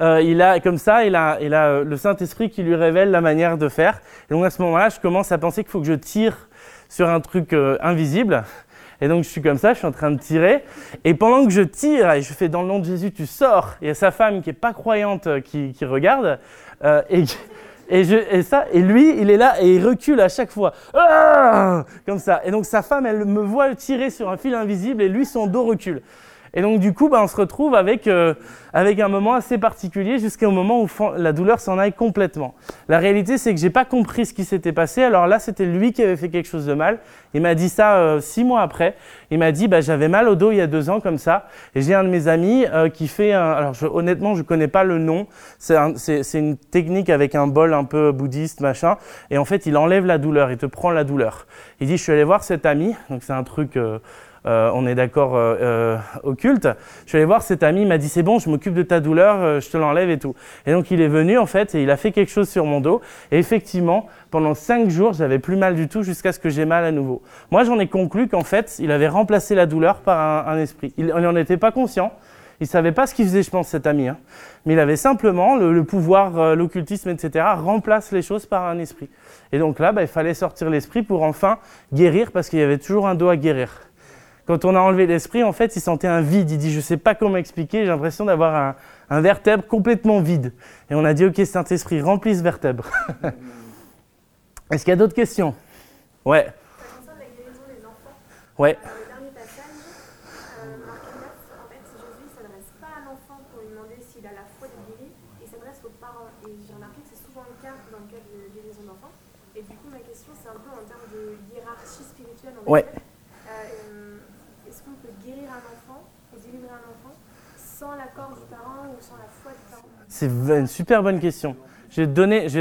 euh, il a comme ça, il a, il a euh, le Saint Esprit qui lui révèle la manière de faire. Et donc à ce moment-là, je commence à penser qu'il faut que je tire sur un truc euh, invisible. Et donc je suis comme ça, je suis en train de tirer. Et pendant que je tire, et je fais dans le nom de Jésus, tu sors. Il y a sa femme qui est pas croyante qui, regarde. et, et, je, et ça, et lui, il est là et il recule à chaque fois. Ah comme ça. Et donc sa femme, elle me voit tirer sur un fil invisible et lui, son dos recule. Et donc du coup, bah, on se retrouve avec, euh, avec un moment assez particulier jusqu'au moment où la douleur s'en aille complètement. La réalité, c'est que j'ai pas compris ce qui s'était passé. Alors là, c'était lui qui avait fait quelque chose de mal. Il m'a dit ça euh, six mois après. Il m'a dit, bah, j'avais mal au dos il y a deux ans comme ça. Et j'ai un de mes amis euh, qui fait, alors honnêtement, je connais pas le nom. C'est une technique avec un bol un peu bouddhiste, machin. Et en fait, il enlève la douleur, il te prend la douleur. Il dit, je suis allé voir cet ami. Donc c'est un truc. Euh, on est d'accord, euh, euh, occulte. Je suis allé voir cet ami, il m'a dit c'est bon, je m'occupe de ta douleur, je te l'enlève et tout. Et donc il est venu en fait et il a fait quelque chose sur mon dos. Et effectivement, pendant cinq jours, j'avais plus mal du tout jusqu'à ce que j'ai mal à nouveau. Moi, j'en ai conclu qu'en fait, il avait remplacé la douleur par un, esprit. Il n'en était pas conscient. Il savait pas ce qu'il faisait, je pense, cet ami. hein. Mais il avait simplement le, pouvoir, l'occultisme, etc. remplace les choses par un esprit. Et donc là, bah, il fallait sortir l'esprit pour enfin guérir parce qu'il y avait toujours un dos à guérir. Quand on a enlevé l'esprit, en fait, il sentait un vide. Il dit, je ne sais pas comment expliquer, j'ai l'impression d'avoir un, vertèbre complètement vide. Et on a dit, ok, Saint-Esprit, remplis ce vertèbre. Est-ce qu'il y a d'autres questions? Ouais. Ça la guérison des enfants. Ouais. Le dernier passage, Marc en fait, Jésus s'adresse pas à l'enfant lui a la foi de guérir, il s'adresse aux parents. Ouais. C'est une super bonne question. Je vais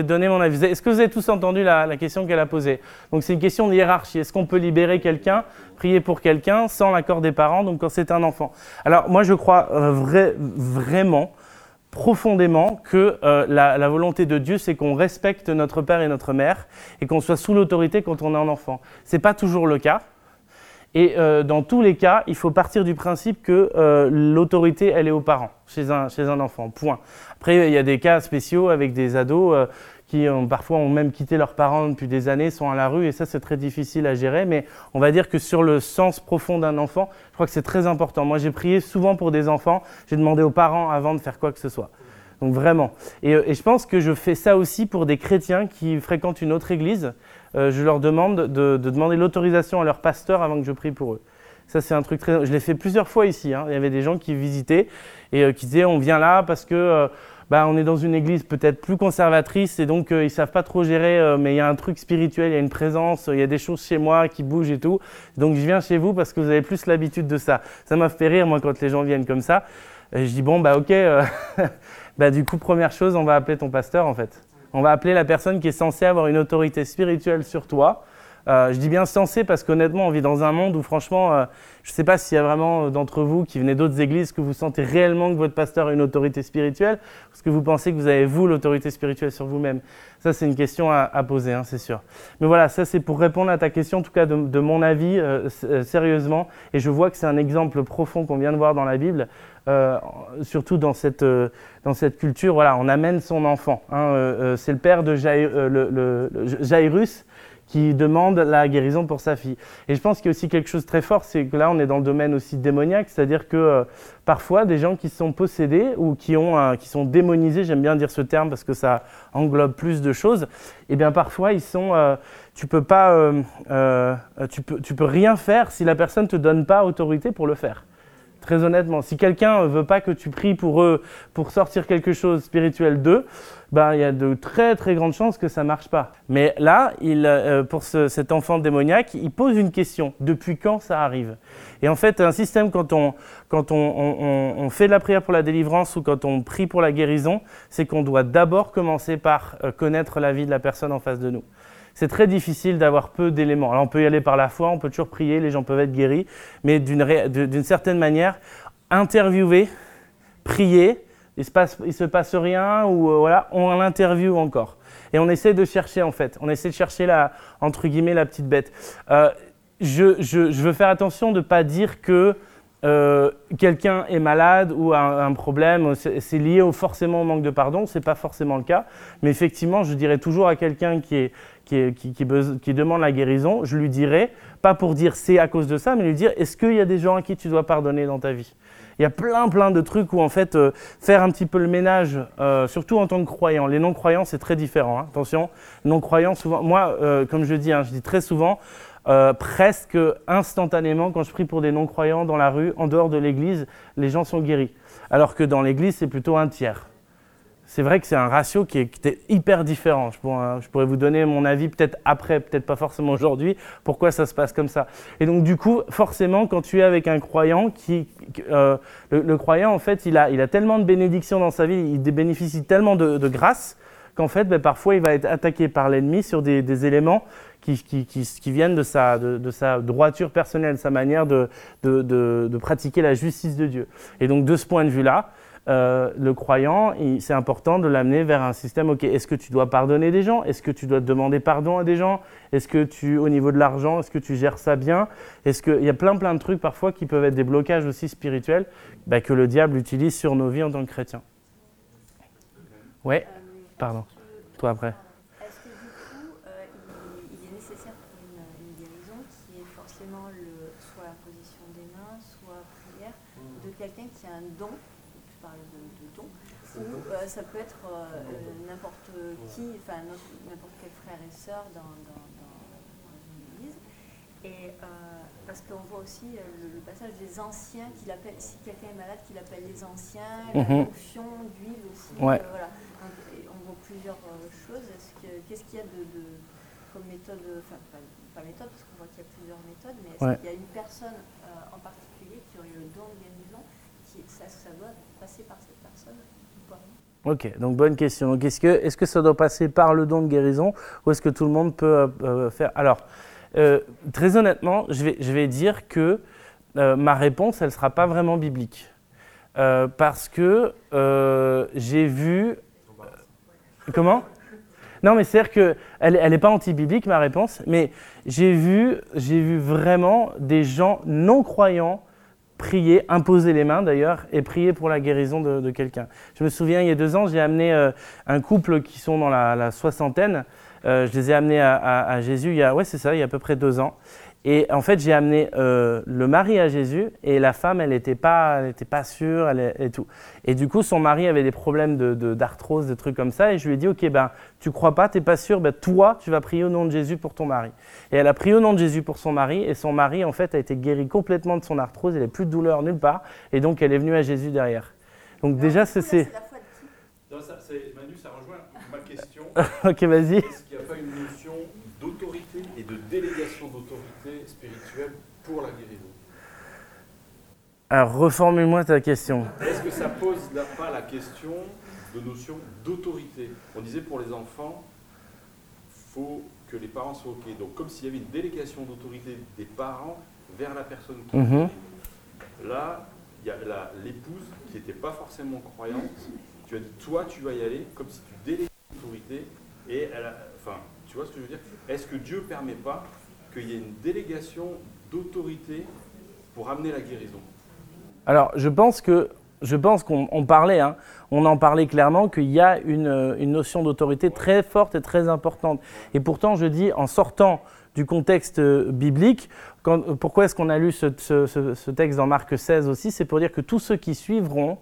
donner, mon avis. Est-ce que vous avez tous entendu la, question qu'elle a posée? Donc c'est une question de hiérarchie. Est-ce qu'on peut libérer quelqu'un, prier pour quelqu'un sans l'accord des parents, donc quand c'est un enfant? Alors moi je crois euh, vrai- vraiment, profondément, que euh, la, volonté de Dieu, c'est qu'on respecte notre père et notre mère et qu'on soit sous l'autorité quand on est un enfant. C'est pas toujours le cas. Et euh, dans tous les cas, il faut partir du principe que l'autorité, elle est aux parents, chez un, chez un enfant, point. Après, il y a des cas spéciaux avec des ados euh, qui parfois ont même quitté leurs parents depuis des années, sont à la rue, et ça, c'est très difficile à gérer. Mais on va dire que sur le sens profond d'un enfant, je crois que c'est très important. Moi, j'ai prié souvent pour des enfants, j'ai demandé aux parents avant de faire quoi que ce soit. Donc vraiment. Et, euh, je pense que je fais ça aussi pour des chrétiens qui fréquentent une autre église. Euh, je leur demande de, de demander l'autorisation à leur pasteur avant que je prie pour eux. Ça, c'est un truc très. Je l'ai fait plusieurs fois ici. hein. Il y avait des gens qui visitaient et qui disaient on vient là parce que. Bah, on est dans une église peut-être plus conservatrice et donc euh, ils savent pas trop gérer, euh, mais il y a un truc spirituel, il y a une présence, il y a des choses chez moi qui bougent et tout. Donc je viens chez vous parce que vous avez plus l'habitude de ça. Ça m'a fait rire moi quand les gens viennent comme ça. Et je dis bon bah ok, euh, bah du coup première chose, on va appeler ton pasteur en fait. On va appeler la personne qui est censée avoir une autorité spirituelle sur toi. Euh, je dis bien censé parce qu'honnêtement, on vit dans un monde où franchement, euh, je ne sais pas s'il y a vraiment euh, d'entre vous qui venez d'autres églises que vous sentez réellement que votre pasteur a une autorité spirituelle, parce que vous pensez que vous avez vous l'autorité spirituelle sur vous-même? Ça, c'est une question à, à poser, hein, c'est sûr. Mais voilà, ça c'est pour répondre à ta question, en tout cas de, de mon avis, euh, euh, sérieusement. Et je vois que c'est un exemple profond qu'on vient de voir dans la Bible, euh, surtout dans cette, euh, dans cette culture. Voilà, on amène son enfant. hein, euh, c'est le père de Jair- le- le- le- Jairus qui demande la guérison pour sa fille. Et je pense qu'il y a aussi quelque chose de très fort, c'est que là on est dans le domaine aussi démoniaque, c'est-à-dire que euh, parfois des gens qui sont possédés ou qui, ont qui sont démonisés, j'aime bien dire ce terme parce que ça englobe plus de choses, et bien parfois ils sont, euh, tu peux pas, euh, tu peux, tu peux rien faire si la personne te donne pas autorité pour le faire. Très honnêtement, si quelqu'un ne veut pas que tu pries pour eux pour sortir quelque chose spirituel d'eux, ben, il y a de très très grandes chances que ça marche pas. Mais là, euh, pour ce- cet enfant démoniaque, il pose une question. Depuis quand ça arrive? Et en fait, un système, quand, on- on fait de la prière pour la délivrance ou quand on prie pour la guérison, c'est qu'on doit d'abord commencer par euh, connaître la vie de la personne en face de nous. C'est très difficile d'avoir peu d'éléments. Alors on peut y aller par la foi, on peut toujours prier, les gens peuvent être guéris, mais d'une certaine manière, interviewer, prier, il se passe, se passe rien ou euh, voilà, on l'interview encore. Et on essaie de chercher en fait, on essaie de chercher la, entre guillemets la petite bête. Euh, je- je veux faire attention de ne pas dire que euh, quelqu'un est malade ou a un, problème, c'est lié au, forcément au manque de pardon, ce n'est pas forcément le cas. Mais effectivement, je dirais toujours à quelqu'un qui, demande la guérison, je lui dirais, pas pour dire c'est à cause de ça, mais lui dire est-ce qu'il y a des gens à qui tu dois pardonner dans ta vie? Il y a plein, plein de trucs où, en fait, euh, faire un petit peu le ménage, euh, surtout en tant que croyant. Les non-croyants, c'est très différent. hein. Attention, non-croyants, souvent, moi, comme je dis, hein, je dis très souvent, euh, presque instantanément, quand je prie pour des non-croyants dans la rue, en dehors de l'église, les gens sont guéris. Alors que dans l'église, c'est plutôt un tiers. C'est vrai que c'est un ratio qui est, hyper différent. Je pourrais, vous donner mon avis peut-être après, peut-être pas forcément aujourd'hui, pourquoi ça se passe comme ça. Et donc du coup, forcément, quand tu es avec un croyant, qui, euh, le, croyant, en fait, il a, il a tellement de bénédictions dans sa vie, il bénéficie tellement de, grâce, qu'en fait, ben, parfois, il va être attaqué par l'ennemi sur des éléments qui, viennent de sa, de, sa droiture personnelle, sa manière de, de, pratiquer la justice de Dieu. Et donc, de ce point de vue-là, euh, le croyant, c'est important de l'amener vers un système, ok, est-ce que tu dois pardonner des gens? Est-ce que tu dois demander pardon à des gens? Est-ce que tu, au niveau de l'argent, est-ce que tu gères ça bien? Est-ce qu'il y a plein plein de trucs parfois qui peuvent être des blocages aussi spirituels bah, que le diable utilise sur nos vies en tant que chrétiens Ouais, pardon. Toi après. Est-ce que du coup, euh, il, il est nécessaire pour une, une guérison qui est forcément le, soit la position des mains, soit prière, de un don, je parle de, de don, ou euh, ça peut être euh, euh, n'importe qui, enfin n'importe quel frère et sœur dans, dans, dans, dans une église. Et euh, parce qu'on voit aussi euh, le, le passage des anciens qu'il appelle, si quelqu'un est malade, qu'il appelle les anciens, Mhm. la fonction d'huile aussi. Ouais. euh, voilà. Donc, on voit plusieurs euh, choses. Est-ce que- Qu'est-ce qu'il y a de, de- comme méthode, enfin pas, pas méthode parce qu'on voit qu'il y a plusieurs méthodes, mais est-ce Ouais. qu'il y a une personne euh, en particulier qui aurait le don de guérison, ça, ça doit passer par cette personne ou pas Ok, donc bonne question. Donc est-ce que, est que ça doit passer par le don de guérison ou est-ce que tout le monde peut euh, euh, faire? Alors, euh, très honnêtement, je vais, je vais dire que ma réponse, elle ne sera pas vraiment biblique. Parce que j'ai vu... Comment? Non, mais c'est-à-dire qu'elle n'est pas anti-biblique, ma réponse, mais j'ai vu, vu vraiment des gens non-croyants prier, imposer les mains d'ailleurs, et prier pour la guérison de, quelqu'un. Je me souviens, il y a deux ans, j'ai amené euh, un couple qui sont dans la, soixantaine. Euh, je les ai amenés à, Jésus il c'est ça, il y a à peu près deux ans. Et en fait, j'ai amené euh, le mari à Jésus et la femme, elle n'était pas, elle était pas sûre elle, et tout. Et du coup, son mari avait des problèmes de- de- d'arthrose, des trucs comme ça. Et je lui ai dit, ok, ben, tu crois pas, t'es pas sûr, ben, toi, tu vas prier au nom de Jésus pour ton mari. Et elle a prié au nom de Jésus pour son mari. Et son mari, en fait, a été guéri complètement de son arthrose. Il n'a plus de douleur nulle part. Et donc, elle est venue à Jésus derrière. Donc déjà, c'est... c'est- de Manu, ça rejoint ma question. ok, vas-y. Est-ce qu'il n'y a pas une notion d'autorité et de délégation pour la guérison Alors, reformule-moi ta question. Est-ce que ça pose là pas la question de notion d'autorité? On disait pour les enfants, faut que les parents soient OK. Donc comme s'il y avait une délégation d'autorité des parents vers la personne qui est Là, il y a l'épouse qui n'était pas forcément croyante. Tu as dit, toi, tu vas y aller, comme si tu déléguais l'autorité. Et elle a- enfin, tu vois ce que je veux dire? Est-ce que Dieu ne permet pas qu'il y ait une délégation d'autorité pour amener la guérison Alors, je pense que je pense qu'on on parlait, hein, on en parlait clairement qu'il y a une, une notion d'autorité très forte et très importante. Et pourtant, je dis en sortant du contexte euh, biblique, quand- euh, pourquoi est-ce qu'on a lu ce, ce- ce- ce texte dans Marc 16 aussi? C'est pour dire que tous ceux qui suivront,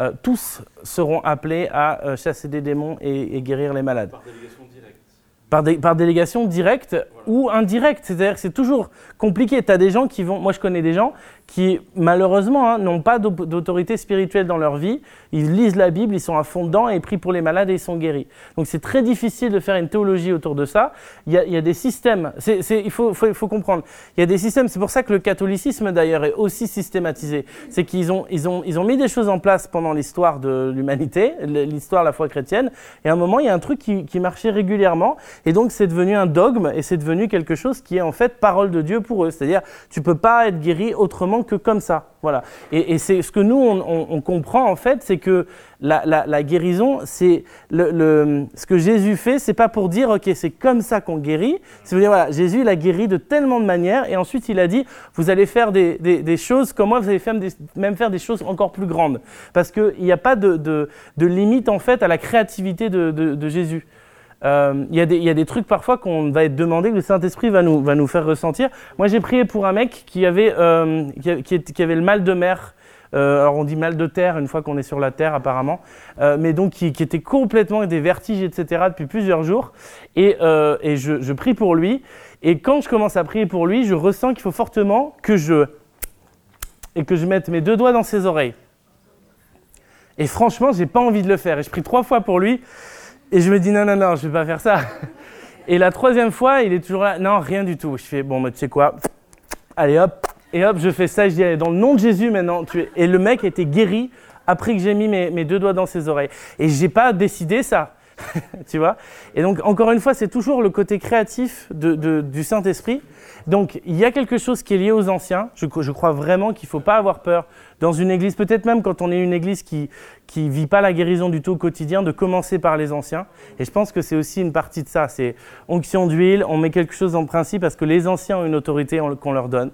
euh, tous seront appelés à euh, chasser des démons et- et guérir les malades Par délégation directe. Par, dé- par délégation directe ou indirecte. C'est-à-dire que c'est toujours compliqué. Tu des gens qui vont. Moi, je connais des gens qui, malheureusement, hein, n'ont pas d'au- d'autorité spirituelle dans leur vie. Ils lisent la Bible, ils sont à fond dedans et prient pour les malades et ils sont guéris. Donc, c'est très difficile de faire une théologie autour de ça. Il y a, des systèmes. il faut, comprendre. Il y a des systèmes. C'est pour ça que le catholicisme, d'ailleurs, est aussi systématisé. C'est qu'ils ont, ils ont, ils ont mis des choses en place pendant l'histoire de l'humanité, l'histoire de la foi chrétienne. Et à un moment, il y a un truc qui, qui marchait régulièrement. Et donc, c'est devenu un dogme et c'est devenu quelque chose qui est en fait parole de Dieu pour eux. C'est-à-dire, tu peux pas être guéri autrement que comme ça. Voilà. Et, c'est ce que nous, on, comprend en fait, c'est que la, guérison, c'est le, ce que Jésus fait, c'est pas pour dire, ok, c'est comme ça qu'on guérit. C'est dire, voilà, Jésus, il a guéri de tellement de manières. Et ensuite, il a dit, vous allez faire des, choses comme moi, vous allez même faire des choses encore plus grandes. Parce qu'il n'y a pas de, limite en fait à la créativité de, de Jésus. Euh, Il y, a des- il trucs parfois qu'on va être demandé, que le Saint-Esprit va nous, faire ressentir. Moi, j'ai prié pour un mec qui avait, euh, le mal de mer. Euh, alors, on dit mal de terre une fois qu'on est sur la terre, apparemment. Mais donc, qui, était complètement avec des vertiges, etc., depuis plusieurs jours. Et, je prie pour lui. Et quand je commence à prier pour lui, je ressens qu'il faut fortement que je. et que je mette mes deux doigts dans ses oreilles. Et franchement, j'ai pas envie de le faire. Et je prie trois fois pour lui. Et je me dis non, non, non, je vais pas faire ça. Et la troisième fois, il est toujours là. Non, rien du tout. Je fais bon, bah, tu sais quoi? Allez hop. Et hop, je fais ça. Je dis allez, dans le nom de Jésus maintenant. Tu. Et le mec était guéri après que j'ai mis mes, mes deux doigts dans ses oreilles. Et j'ai pas décidé ça. tu vois Et donc, encore une fois, c'est toujours le côté créatif de- du Saint-Esprit. Donc, il y a quelque chose qui est lié aux anciens. Je, crois vraiment qu'il ne faut pas avoir peur dans une église, peut-être même quand on est une église qui ne vit pas la guérison du tout au quotidien, de commencer par les anciens. Et je pense que c'est aussi une partie de ça. C'est onction d'huile, on met quelque chose en principe parce que les anciens ont une autorité on- qu'on leur donne.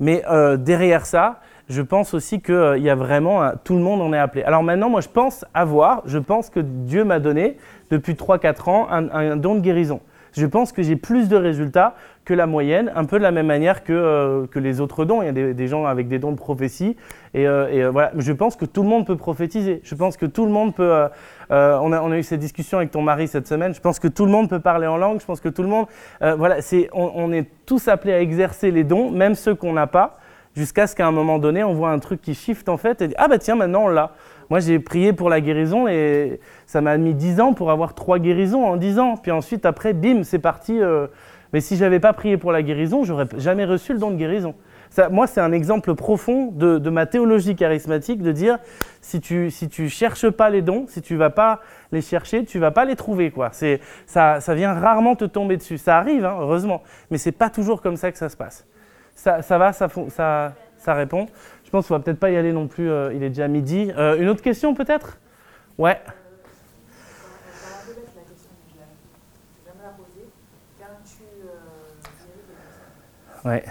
Mais euh, derrière ça, je pense aussi qu'il y a vraiment, tout le monde en est appelé. Alors maintenant, moi, je pense avoir, je pense que Dieu m'a donné, depuis 3-4 ans, un, don de guérison. Je pense que j'ai plus de résultats que la moyenne, un peu de la même manière que, euh, que les autres dons. Il y a des, gens avec des dons de prophétie. Et, euh, euh, voilà, je pense que tout le monde peut prophétiser. Je pense que tout le monde peut... on, a, eu cette discussion avec ton mari cette semaine. Je pense que tout le monde peut parler en langue. Je pense que tout le monde... voilà, c'est, on, on est tous appelés à exercer les dons, même ceux qu'on n'a pas jusqu'à ce qu'à un moment donné, on voit un truc qui shift en fait et dit ah bah tiens maintenant on l'a. Moi, j'ai prié pour la guérison et ça m'a mis 10 ans pour avoir trois guérisons en 10 ans. Puis ensuite, après, bim, c'est parti. euh, Mais si j'avais pas prié pour la guérison, j'aurais jamais reçu le don de guérison. Moi, c'est un exemple profond de, ma théologie charismatique de dire si tu si tu cherches pas les dons, si tu vas pas les chercher, tu vas pas les trouver quoi. C'est ça ça vient rarement te tomber dessus. Ça arrive hein, heureusement, mais c'est pas toujours comme ça que ça se passe. Ça, ça va, ça, ça, ça répond. Pense qu'on va peut-être pas y aller non plus. euh, il est déjà midi. Euh, une autre question peut-être? Ouais. Ouais.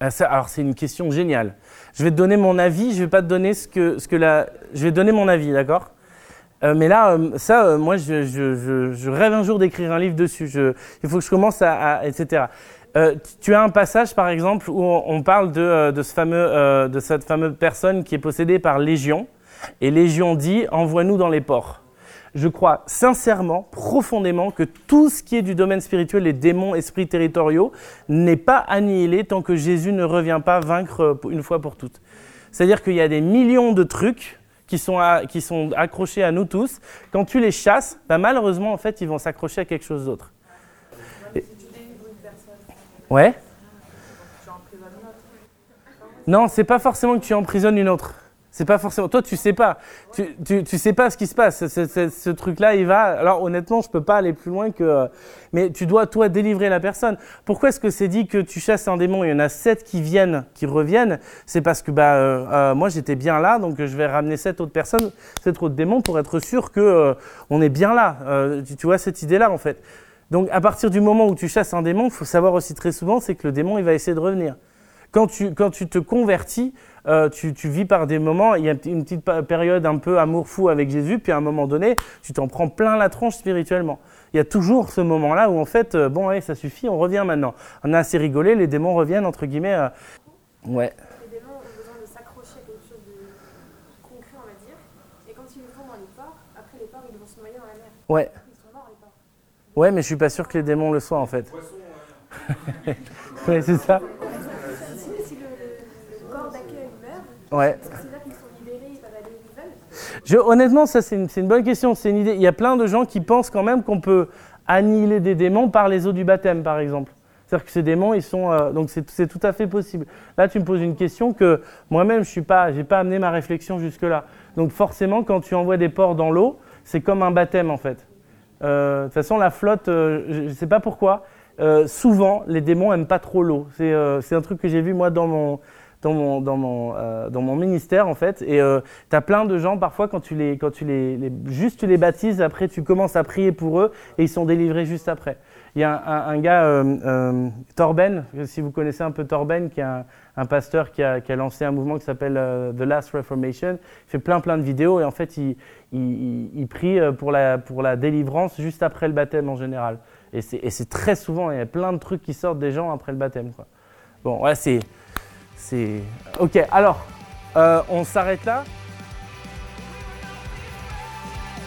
Ah, alors c'est une question géniale. Je vais te donner mon avis, je vais pas te donner ce que, ce que la... Je vais donner mon avis, d'accord? Euh, Mais là, ça, moi, je, rêve un jour d'écrire un livre dessus. Il faut que je commence à- etc. Euh, tu as un passage, par exemple, où on, parle de, euh, euh, de cette fameuse personne qui est possédée par Légion. Et Légion dit, envoie-nous dans les ports. Je crois sincèrement, profondément, que tout ce qui est du domaine spirituel, les démons, esprits territoriaux, n'est pas annihilé tant que Jésus ne revient pas vaincre une fois pour toutes. C'est-à-dire qu'il y a des millions de trucs qui sont, à- qui sont accrochés à nous tous. Quand tu les chasses, bah, malheureusement, en fait, ils vont s'accrocher à quelque chose d'autre. Même si tu délivres une personne, Ouais. Non, c'est pas forcément que tu emprisonnes une autre. C'est pas forcément. Toi, tu sais pas. Tu, tu, sais pas ce qui se passe. Ce, truc-là, il va. Alors, honnêtement, je peux pas aller plus loin que. Mais tu dois, toi, délivrer la personne. Pourquoi est-ce que c'est dit que tu chasses un démon? Il y en a sept qui viennent, qui reviennent. C'est parce que, bah, euh, euh, moi, j'étais bien là, donc je vais ramener sept autres personnes, sept autres démons pour être sûr que euh, on est bien là. Tu, tu vois cette idée-là, en fait. Donc, à partir du moment où tu chasses un démon, il faut savoir aussi très souvent, c'est que le démon, il va essayer de revenir. Quand tu, quand tu te convertis, euh, tu, tu vis par des moments, il y a une petite période un peu amour fou avec Jésus, puis à un moment donné, tu t'en prends plein la tronche spirituellement. Il y a toujours ce moment-là où en fait, euh, bon, allez, ça suffit, on revient maintenant. On a assez rigolé, les démons reviennent, entre guillemets. euh, ouais. Les démons ont besoin de s'accrocher à quelque chose de concret, on va dire. Et quand ils le font dans les ports, après les ports, ils vont se noyer dans la mer. Ouais. Ils sont morts, les ports. Ouais, mais je suis pas sûr que les démons le soient en fait. ouais, c'est ça. Si, le, corps d'accueil meurt, Ouais. c'est là qu'ils sont libérés, ils peuvent aller où ils veulent Je, honnêtement, ça c'est une, bonne question, c'est une idée. Il y a plein de gens qui pensent quand même qu'on peut annihiler des démons par les eaux du baptême, par exemple. C'est-à-dire que ces démons, ils sont, euh, donc c'est c'est tout à fait possible. Là, tu me poses une question que moi-même, je suis pas, j'ai pas amené ma réflexion jusque-là. Donc forcément, quand tu envoies des porcs dans l'eau, c'est comme un baptême en fait. Euh, De toute façon, la flotte, euh, je ne sais pas pourquoi, euh, souvent, les démons aiment pas trop l'eau. C'est euh, un truc que j'ai vu moi dans mon, dans mon, dans mon, euh, ministère en fait. Et tu as plein de gens parfois quand tu les, quand tu les- juste tu les baptises, après tu commences à prier pour eux et ils sont délivrés juste après. Il y a un, gars, euh, euh, Torben, si vous connaissez un peu Torben, qui est un, pasteur qui a, lancé un mouvement qui s'appelle euh, The Last Reformation. Il fait plein plein de vidéos et en fait il, prie pour la, pour la délivrance juste après le baptême en général. Et c'est très souvent, il y a plein de trucs qui sortent des gens après le baptême. Quoi. Bon, ouais, c'est. Ok, alors, on s'arrête là.